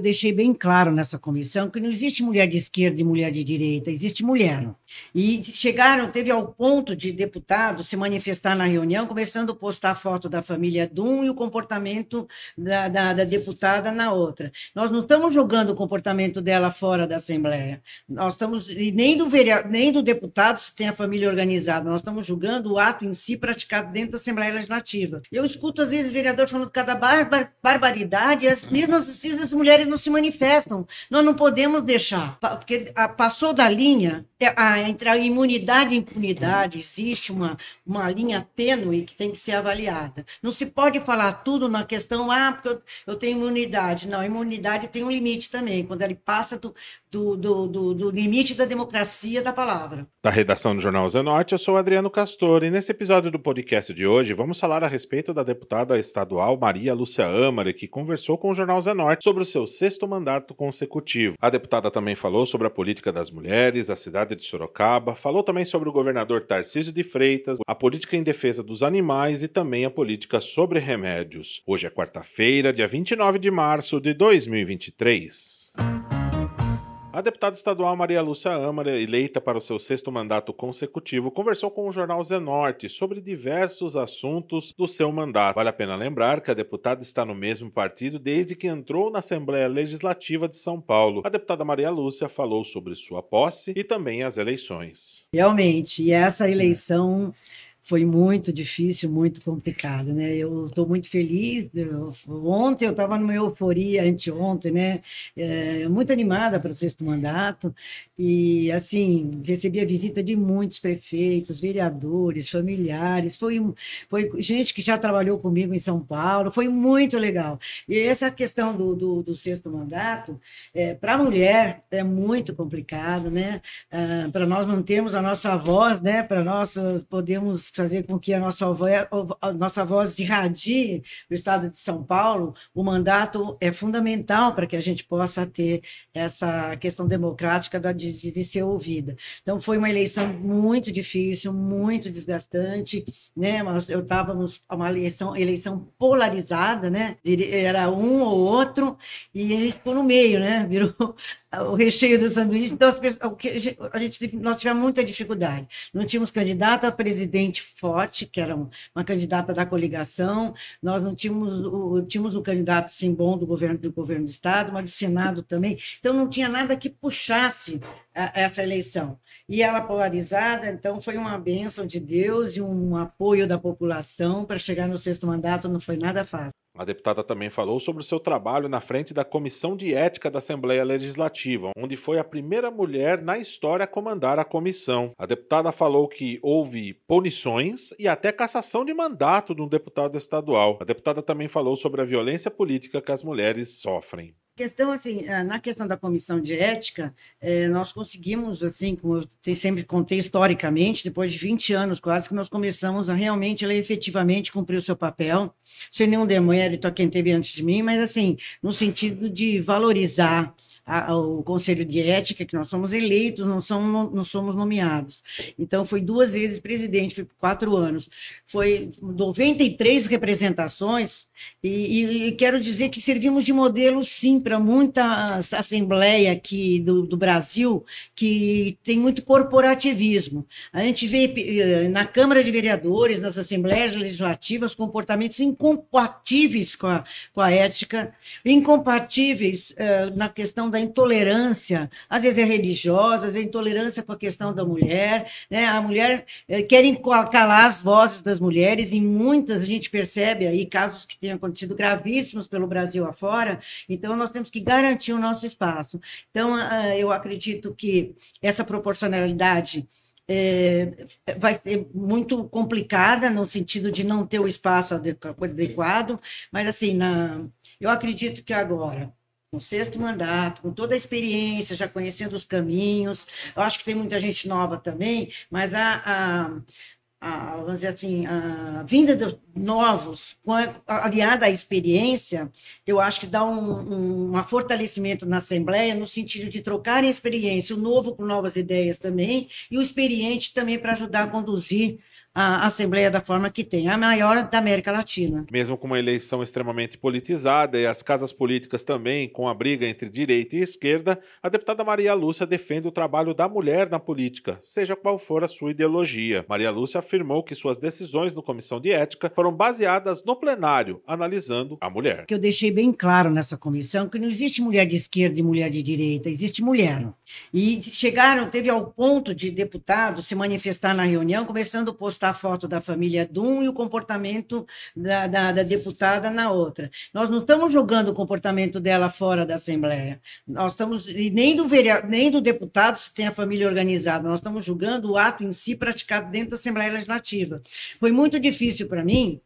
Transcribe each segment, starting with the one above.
eu deixei bem claro nessa comissão que não existe mulher de esquerda e mulher de direita, existe mulher. E chegaram, teve ao ponto de deputado se manifestar na reunião, começando a postar foto da família Dum e o comportamento da, da, da deputada na outra. Nós não estamos julgando o comportamento dela fora da Assembleia. Nós estamos, nem do, vereador, nem do deputado se tem a família organizada, nós estamos julgando o ato em si praticado dentro da Assembleia Legislativa. Eu escuto, às vezes, vereador falando cada barbar, barbaridade, as mesmas as mulheres não se manifestam. Nós não podemos deixar, porque passou da linha, é, entre a imunidade e impunidade, existe uma, uma linha tênue que tem que ser avaliada. Não se pode falar tudo na questão, ah, porque eu, eu tenho imunidade. Não, a imunidade tem um limite também, quando ele passa do, do, do, do, do limite da democracia da palavra. Da redação do Jornal Zenote, eu sou Adriano Castor e nesse episódio do podcast de hoje vamos falar a respeito da deputada estadual Maria Lúcia Amare, que conversou com o Jornal Zenorte sobre o seu sexto mandato consecutivo. A deputada também falou sobre a política das mulheres, a cidade de Sorocaba, falou também sobre o governador Tarcísio de Freitas, a política em defesa dos animais e também a política sobre remédios. Hoje é quarta-feira, dia 29 de março de 2023. A deputada estadual Maria Lúcia Amara, eleita para o seu sexto mandato consecutivo, conversou com o jornal Zenorte sobre diversos assuntos do seu mandato. Vale a pena lembrar que a deputada está no mesmo partido desde que entrou na Assembleia Legislativa de São Paulo. A deputada Maria Lúcia falou sobre sua posse e também as eleições. Realmente, essa eleição foi muito difícil, muito complicado, né? Eu estou muito feliz. Eu, ontem eu estava numa euforia, anteontem, né? É, muito animada para o sexto mandato e assim recebi a visita de muitos prefeitos, vereadores, familiares. Foi foi gente que já trabalhou comigo em São Paulo. Foi muito legal. E essa questão do, do, do sexto mandato é, para a mulher é muito complicado, né? Ah, para nós mantermos a nossa voz, né? Para nós podemos fazer com que a nossa, voz, a nossa voz irradie no estado de São Paulo, o mandato é fundamental para que a gente possa ter essa questão democrática de, de ser ouvida. Então, foi uma eleição muito difícil, muito desgastante, né? Eu estávamos uma eleição, eleição polarizada, né? Era um ou outro, e gente ficou no meio, né? Virou o recheio do sanduíche. Então, a gente, nós tivemos muita dificuldade. Não tínhamos candidato a presidente forte, que era uma candidata da coligação, nós não tínhamos o, tínhamos o candidato sim bom do governo do governo do estado, mas do Senado também. Então, não tinha nada que puxasse a, essa eleição. E ela polarizada, então foi uma bênção de Deus e um apoio da população para chegar no sexto mandato, não foi nada fácil. A deputada também falou sobre o seu trabalho na frente da Comissão de Ética da Assembleia Legislativa, onde foi a primeira mulher na história a comandar a comissão. A deputada falou que houve punições e até cassação de mandato de um deputado estadual. A deputada também falou sobre a violência política que as mulheres sofrem questão assim ah, na questão da comissão de ética eh, nós conseguimos assim como eu sempre contei historicamente depois de 20 anos quase que nós começamos a realmente ela efetivamente cumprir o seu papel sem nenhum demérito a quem teve antes de mim mas assim no sentido de valorizar a, o Conselho de Ética, que nós somos eleitos, não somos, não somos nomeados. Então, foi duas vezes presidente, foi quatro anos. Foi 93 representações, e, e quero dizer que servimos de modelo, sim, para muita assembleia aqui do, do Brasil, que tem muito corporativismo. A gente vê eh, na Câmara de Vereadores, nas assembleias legislativas, comportamentos incompatíveis com a, com a ética, incompatíveis uh, na questão da intolerância, às vezes é religiosa, às vezes é intolerância com a questão da mulher, né? A mulher é, querem calar as vozes das mulheres, e muitas a gente percebe aí casos que têm acontecido gravíssimos pelo Brasil afora, então nós temos que garantir o nosso espaço. Então, uh, eu acredito que essa proporcionalidade é, vai ser muito complicada no sentido de não ter o espaço adequado, mas assim, na, eu acredito que agora no sexto mandato, com toda a experiência, já conhecendo os caminhos. Eu acho que tem muita gente nova também, mas a, a, a vamos dizer assim, a vinda de novos, aliada à experiência, eu acho que dá um, um, fortalecimento na Assembleia, no sentido de trocar a experiência, o novo com novas ideias também, e o experiente também para ajudar a conduzir a Assembleia da forma que tem, a maior da América Latina. Mesmo com uma eleição extremamente politizada e as casas políticas também com a briga entre direita e esquerda, a deputada Maria Lúcia defende o trabalho da mulher na política, seja qual for a sua ideologia. Maria Lúcia afirmou que suas decisões no Comissão de Ética foram baseadas no plenário, analisando a mulher. Que eu deixei bem claro nessa comissão que não existe mulher de esquerda e mulher de direita, existe mulher. E chegaram, teve ao ponto de deputado se manifestar na reunião, começando a postar foto da família Dum e o comportamento da, da, da deputada na outra. Nós não estamos julgando o comportamento dela fora da Assembleia. Nós estamos, nem do, vereador, nem do deputado se tem a família organizada, nós estamos julgando o ato em si praticado dentro da Assembleia Legislativa. Foi muito difícil para mim.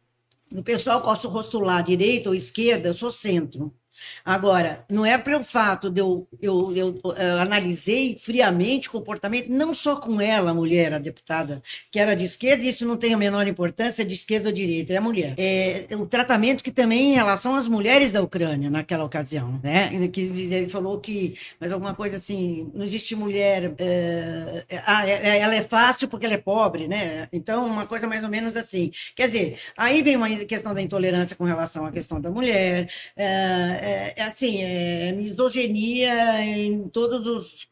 O pessoal posso rostular direita ou esquerda, eu sou centro. Agora, não é pelo fato de eu, eu, eu, eu eh, analisei friamente o comportamento, não só com ela, a mulher, a deputada, que era de esquerda, isso não tem a menor importância, de esquerda ou direita, é a mulher. É, o tratamento que também em relação às mulheres da Ucrânia, naquela ocasião, né? Que ele falou que, mas alguma coisa assim, não existe mulher, é, é, ela é fácil porque ela é pobre, né? Então, uma coisa mais ou menos assim. Quer dizer, aí vem uma questão da intolerância com relação à questão da mulher, é, é, é, assim, é misoginia em todos os,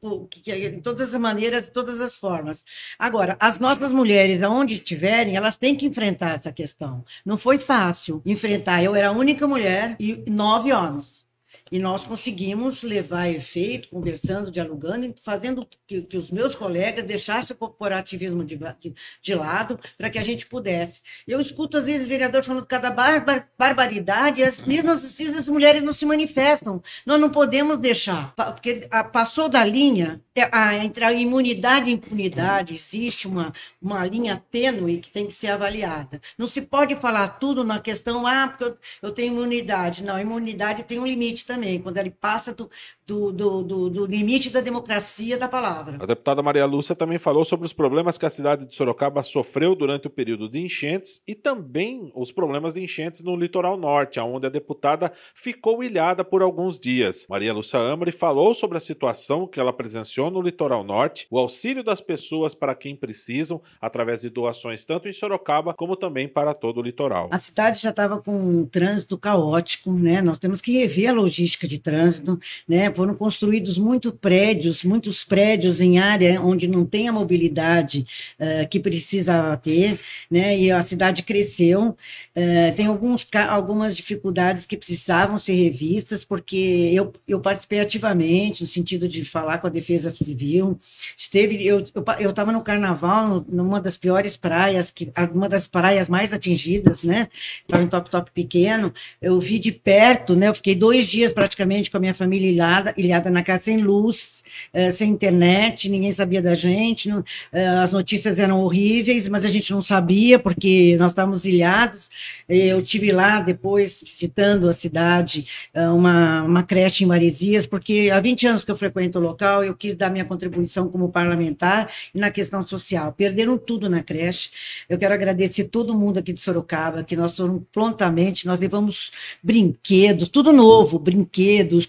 em todas as maneiras, todas as formas. Agora, as nossas mulheres, aonde estiverem, elas têm que enfrentar essa questão. Não foi fácil enfrentar. Eu era a única mulher e nove homens. E nós conseguimos levar efeito, conversando, dialogando, fazendo que, que os meus colegas deixassem o corporativismo de, de, de lado para que a gente pudesse. Eu escuto, às vezes, vereador falando cada barbar, barbaridade, as mesmas as mulheres não se manifestam. Nós não podemos deixar, porque passou da linha, é, a, entre a imunidade e a impunidade, existe uma, uma linha tênue que tem que ser avaliada. Não se pode falar tudo na questão, ah, porque eu, eu tenho imunidade. Não, a imunidade tem um limite também também, quando ele passa do, do, do, do, do limite da democracia da palavra. A deputada Maria Lúcia também falou sobre os problemas que a cidade de Sorocaba sofreu durante o período de enchentes e também os problemas de enchentes no litoral norte, onde a deputada ficou ilhada por alguns dias. Maria Lúcia Amari falou sobre a situação que ela presenciou no litoral norte, o auxílio das pessoas para quem precisam, através de doações tanto em Sorocaba como também para todo o litoral. A cidade já estava com um trânsito caótico, né? Nós temos que rever a logística logística de trânsito, né? Foram construídos muitos prédios, muitos prédios em área onde não tem a mobilidade uh, que precisava ter, né? E a cidade cresceu. Uh, tem alguns, algumas dificuldades que precisavam ser revistas, porque eu, eu participei ativamente no sentido de falar com a Defesa Civil. Esteve, eu eu estava no Carnaval, numa das piores praias, que uma das praias mais atingidas, né? Estava em Top Top pequeno. Eu vi de perto, né? Eu fiquei dois dias praticamente com a minha família ilhada, ilhada na casa sem luz, uh, sem internet, ninguém sabia da gente, não, uh, as notícias eram horríveis, mas a gente não sabia porque nós estávamos ilhados. Eu tive lá depois visitando a cidade, uh, uma, uma creche em Maresias, porque há 20 anos que eu frequento o local, eu quis dar minha contribuição como parlamentar e na questão social. Perderam tudo na creche. Eu quero agradecer todo mundo aqui de Sorocaba, que nós fomos prontamente, nós levamos brinquedos, tudo novo, brinquedos brinquedos,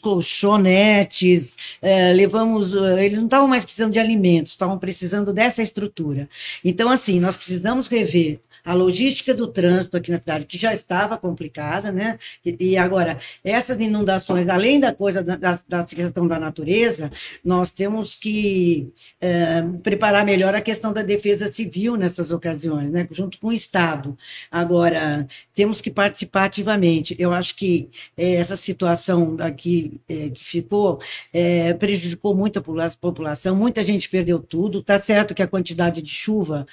colchonetes, é, levamos. Eh, eles não estavam mais precisando de alimentos, estavam precisando dessa estrutura. Então, assim, nós precisamos rever a logística do trânsito aqui na cidade, que já estava complicada, né? E, e agora, essas inundações, além da coisa da, da, questão da natureza, nós temos que é, preparar melhor a questão da defesa civil nessas ocasiões, né? Junto com o Estado. Agora, temos que participar ativamente. Eu acho que é, essa situação aqui é, que ficou prejudicou muito a população, muita gente perdeu tudo. Está certo que a quantidade de chuva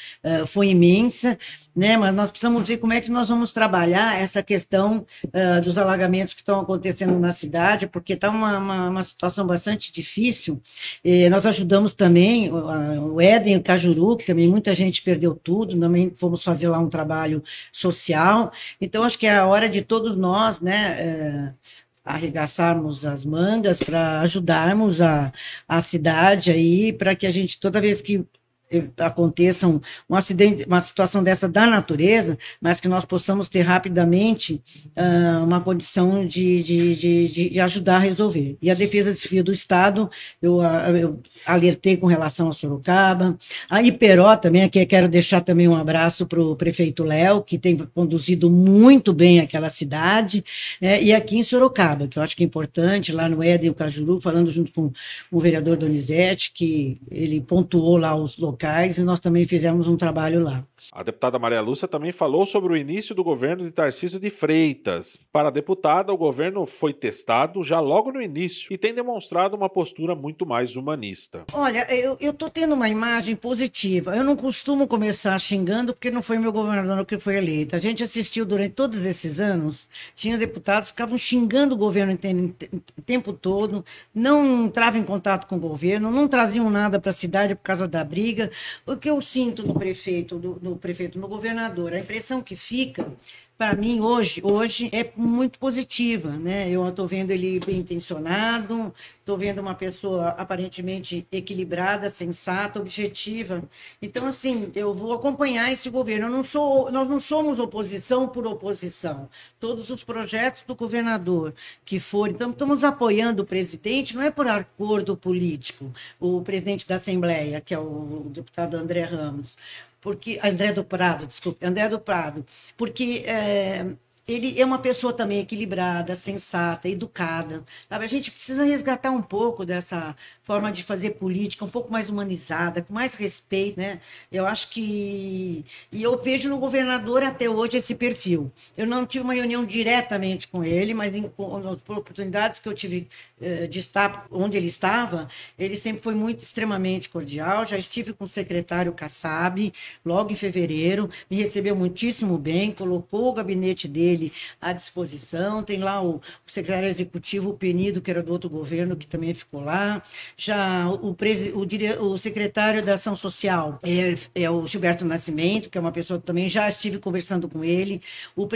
foi imensa, né? Mas nós precisamos ver como é que nós vamos trabalhar essa questão uh, dos alagamentos que estão acontecendo na cidade, porque está uma, uma, uma, situação bastante difícil. E nós ajudamos também uh, o Éden, o Cajuru, que também muita gente perdeu tudo, também fomos fazer lá um trabalho social. Então, acho que é a hora de todos nós, né? Uh, arregaçarmos as mangas para ajudarmos a, a cidade aí, para que a gente, toda vez que aconteça um, um, acidente, uma situação dessa da natureza, mas que nós possamos ter rapidamente uh, uma condição de, de, de, de, ajudar a resolver. E a Defesa Civil do Estado, eu, ah, eu alertei com relação a Sorocaba, a Iperó também, aqui quero deixar também um abraço para o prefeito Léo, que tem conduzido muito bem aquela cidade, é, e aqui em Sorocaba, que eu acho que é importante, lá no Éden, o Cajuru, falando junto com o vereador Donizete, que ele pontuou lá os locais e nós também fizemos um trabalho lá. A deputada Maria Lúcia também falou sobre o início do governo de Tarcísio de Freitas. Para a deputada, o governo foi testado já logo no início e tem demonstrado uma postura muito mais humanista. Olha, eu estou tendo uma imagem positiva. Eu não costumo começar xingando porque não foi meu governador que foi eleito. A gente assistiu durante todos esses anos, tinha deputados que ficavam xingando o governo o tempo todo, não entravam em contato com o governo, não traziam nada para a cidade por causa da briga. O que eu sinto do prefeito, do, do prefeito, no governador, a impressão que fica para mim hoje hoje é muito positiva, né? Eu estou vendo ele bem intencionado, estou vendo uma pessoa aparentemente equilibrada, sensata, objetiva. Então assim, eu vou acompanhar esse governo. Eu não sou, nós não somos oposição por oposição. Todos os projetos do governador que forem, então estamos apoiando o presidente, não é por acordo político. O presidente da Assembleia, que é o deputado André Ramos, porque André do Prado, desculpe, André do Prado, porque é, ele é uma pessoa também equilibrada, sensata, educada. Sabe? A gente precisa resgatar um pouco dessa forma de fazer política, um pouco mais humanizada, com mais respeito, né? Eu acho que e eu vejo no governador até hoje esse perfil. Eu não tive uma reunião diretamente com ele, mas em por oportunidades que eu tive eh, de estar onde ele estava, ele sempre foi muito extremamente cordial. Já estive com o secretário Kassab logo em fevereiro, me recebeu muitíssimo bem, colocou o gabinete dele à disposição. Tem lá o, secretário executivo, o Penido, que era do outro governo, que também ficou lá já o, o, o secretário da Ação Social é, é, o Gilberto Nascimento, que é uma pessoa que também já estive conversando com ele, o,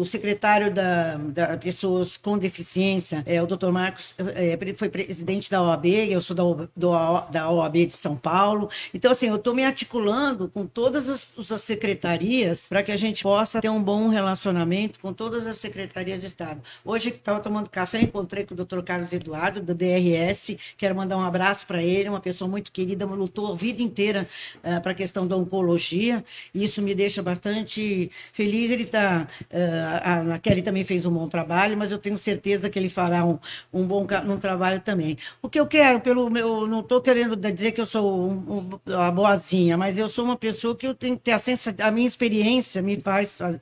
o secretário da, da Pessoas com Deficiência, é o doutor Marcos, é, foi presidente da OAB, eu sou da, do, da OAB de São Paulo. Então, assim, eu estou me articulando com todas as, as secretarias para que a gente possa ter um bom relacionamento com todas as secretarias de Estado. Hoje, estava tomando café, encontrei com o doutor Carlos Eduardo, do DRS, que era mandar um abraço para ele, uma pessoa muito querida, lutou a vida inteira uh, para a questão da oncologia, isso me deixa bastante feliz. Ele está. Uh, a Kelly também fez um bom trabalho, mas eu tenho certeza que ele fará um, um bom um trabalho também. O que eu quero, pelo meu. Não estou querendo dizer que eu sou um, um, uma boazinha, mas eu sou uma pessoa que eu tenho que ter a, sensa, a minha experiência me faz uh,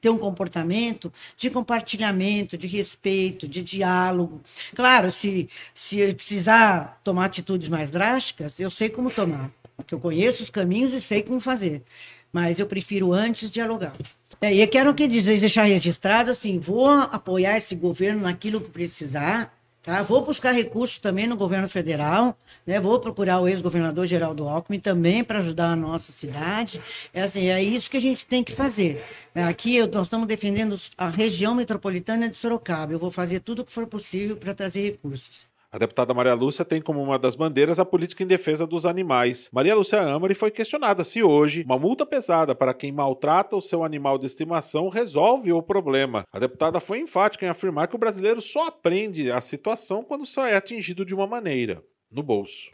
ter um comportamento de compartilhamento, de respeito, de diálogo. Claro, se, se precisar tomar atitudes mais drásticas, eu sei como tomar, porque eu conheço os caminhos e sei como fazer. Mas eu prefiro antes dialogar. É, e quero que dizer, deixar registrado assim, vou apoiar esse governo naquilo que precisar, tá? Vou buscar recursos também no governo federal, né? Vou procurar o ex-governador Geraldo Alckmin também para ajudar a nossa cidade. É assim, é isso que a gente tem que fazer. Aqui nós estamos defendendo a região metropolitana de Sorocaba. Eu vou fazer tudo o que for possível para trazer recursos. A deputada Maria Lúcia tem como uma das bandeiras a política em defesa dos animais. Maria Lúcia Amari foi questionada se hoje uma multa pesada para quem maltrata o seu animal de estimação resolve o problema. A deputada foi enfática em afirmar que o brasileiro só aprende a situação quando só é atingido de uma maneira no bolso.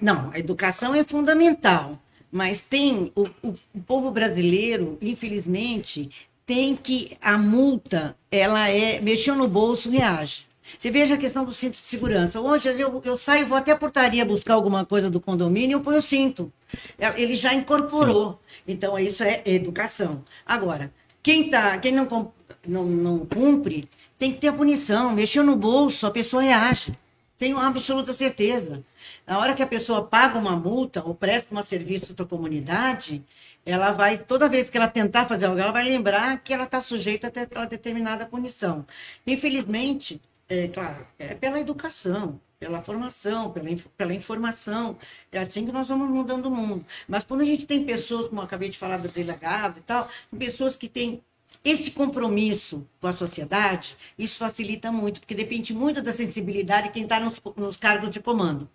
Não, a educação é fundamental, mas tem o, o, o povo brasileiro, infelizmente, tem que a multa, ela é mexeu no bolso, reage. Você veja a questão do cinto de segurança. Hoje eu, eu saio, vou até a portaria buscar alguma coisa do condomínio, eu ponho o cinto. É, ele já incorporou. Sim. Então, isso é educação. Agora, quem, tá, quem não, não, não cumpre, tem que ter a punição. Mexeu no bolso, a pessoa reage. Tenho absoluta certeza. Na hora que a pessoa paga uma multa ou presta um serviço para a comunidade, ela vai, toda vez que ela tentar fazer algo, ela vai lembrar que ela está sujeita a ter aquela determinada punição. Infelizmente, é, claro, é pela educação, pela formação, pela, pela informação. É assim que nós vamos mudando o mundo. Mas quando a gente tem pessoas, como eu acabei de falar do delegado e tal, pessoas que têm esse compromisso com a sociedade, isso facilita muito, porque depende muito da sensibilidade de quem está nos, nos cargos de comando.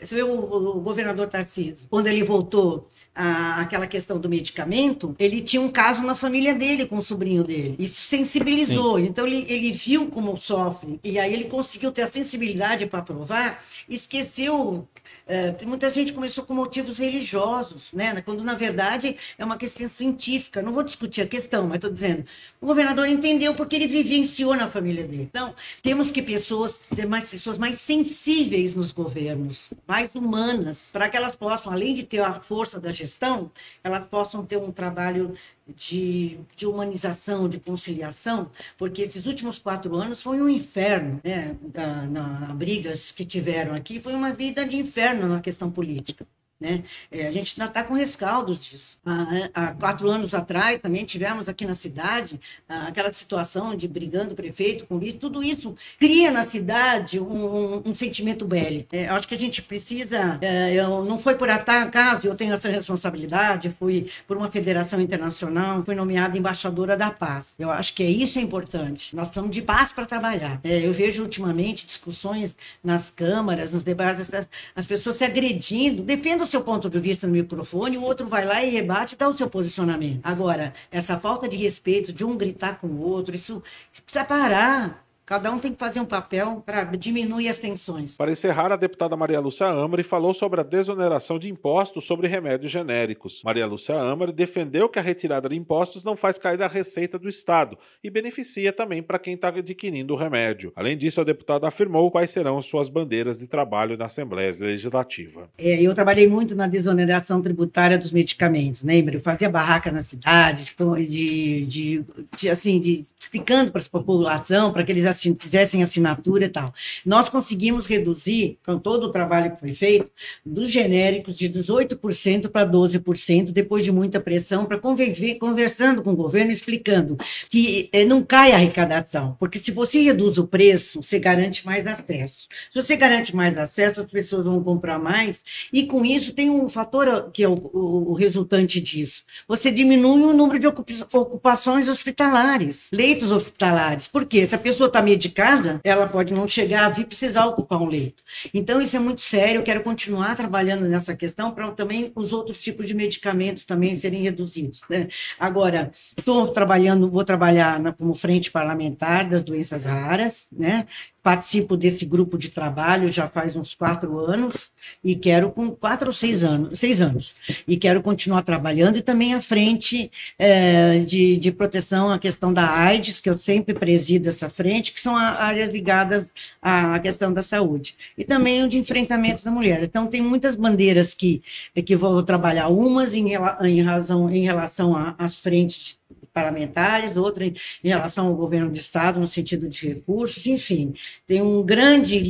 Você vê o, o governador Tarcísio, quando ele voltou àquela questão do medicamento, ele tinha um caso na família dele com o sobrinho dele. Isso sensibilizou. Sim. Então ele, ele viu como sofre. E aí ele conseguiu ter a sensibilidade para provar, esqueceu é, muita gente começou com motivos religiosos, né? quando na verdade é uma questão científica. Não vou discutir a questão, mas estou dizendo. O governador entendeu porque ele vivenciou na família dele. Então, temos que pessoas, ter mais pessoas mais sensíveis nos governos, mais humanas, para que elas possam, além de ter a força da gestão, elas possam ter um trabalho de, de humanização, de conciliação, porque esses últimos quatro anos foi um inferno, né? Da, na, na brigas que tiveram aqui, foi uma vida de inferno na questão política. Né? É, a gente ainda está com rescaldos disso. Há, há, quatro anos atrás também tivemos aqui na cidade ah, aquela situação de brigando o prefeito com isso. Tudo isso cria na cidade um, um, um sentimento bélico. É, acho que a gente precisa. É, eu, não foi por acaso, eu tenho essa responsabilidade, fui por uma federação internacional, fui nomeada embaixadora da paz. Eu acho que é isso é importante. Nós precisamos de paz para trabalhar. É, eu vejo ultimamente discussões nas câmaras, nos debates, as, as pessoas se agredindo. Defendo o seu ponto de vista no microfone, o outro vai lá e rebate dá o seu posicionamento. Agora, essa falta de respeito de um gritar com o outro, isso precisa parar. Cada um tem que fazer um papel para diminuir as tensões. Para encerrar, a deputada Maria Lúcia Amari falou sobre a desoneração de impostos sobre remédios genéricos. Maria Lúcia Amari defendeu que a retirada de impostos não faz cair da receita do Estado e beneficia também para quem está adquirindo o remédio. Além disso, a deputada afirmou quais serão suas bandeiras de trabalho na Assembleia Legislativa. É, eu trabalhei muito na desoneração tributária dos medicamentos, lembra? Eu fazia barraca na cidade, de, de, de assim, de explicando para a população, para que eles assin fizessem assinatura e tal. Nós conseguimos reduzir, com todo o trabalho que foi feito, dos genéricos de 18% para 12%, depois de muita pressão, para conversando com o governo, explicando que eh, não cai a arrecadação, porque se você reduz o preço, você garante mais acesso. Se você garante mais acesso, as pessoas vão comprar mais, e com isso tem um fator que é o, o, o resultante disso. Você diminui o número de ocupações hospitalares, leitos hospitalares. Por quê? Se a pessoa está medicada, ela pode não chegar a vir precisar ocupar um leito. Então, isso é muito sério. Eu quero continuar trabalhando nessa questão para também os outros tipos de medicamentos também serem reduzidos. Né? Agora, estou trabalhando, vou trabalhar na, como frente parlamentar das doenças raras, né? Participo desse grupo de trabalho já faz uns quatro anos e quero com quatro ou seis anos, seis anos. E quero continuar trabalhando e também à frente é, de, de proteção à questão da AIDS que eu sempre presido essa frente que são áreas ligadas à questão da saúde. E também o de enfrentamento da mulher. Então tem muitas bandeiras que que vou trabalhar umas em, em razão em relação às frentes parlamentares, outra em, em, relação ao governo do Estado, no sentido de recursos, enfim, tem um grande,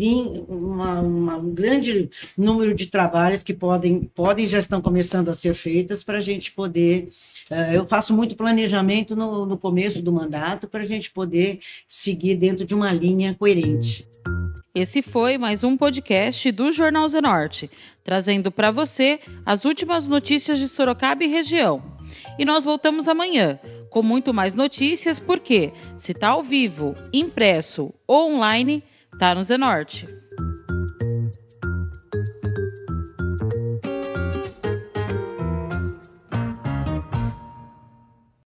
uma, uma, um grande número de trabalhos que podem, podem já estão começando a ser feitas para a gente poder. Uh, eu faço muito planejamento no, no começo do mandato para a gente poder seguir dentro de uma linha coerente. Esse foi mais um podcast do Jornal Zenorte, trazendo para você as últimas notícias de Sorocaba e região. E nós voltamos amanhã com muito mais notícias, porque se está ao vivo, impresso ou online, está no Zenorte.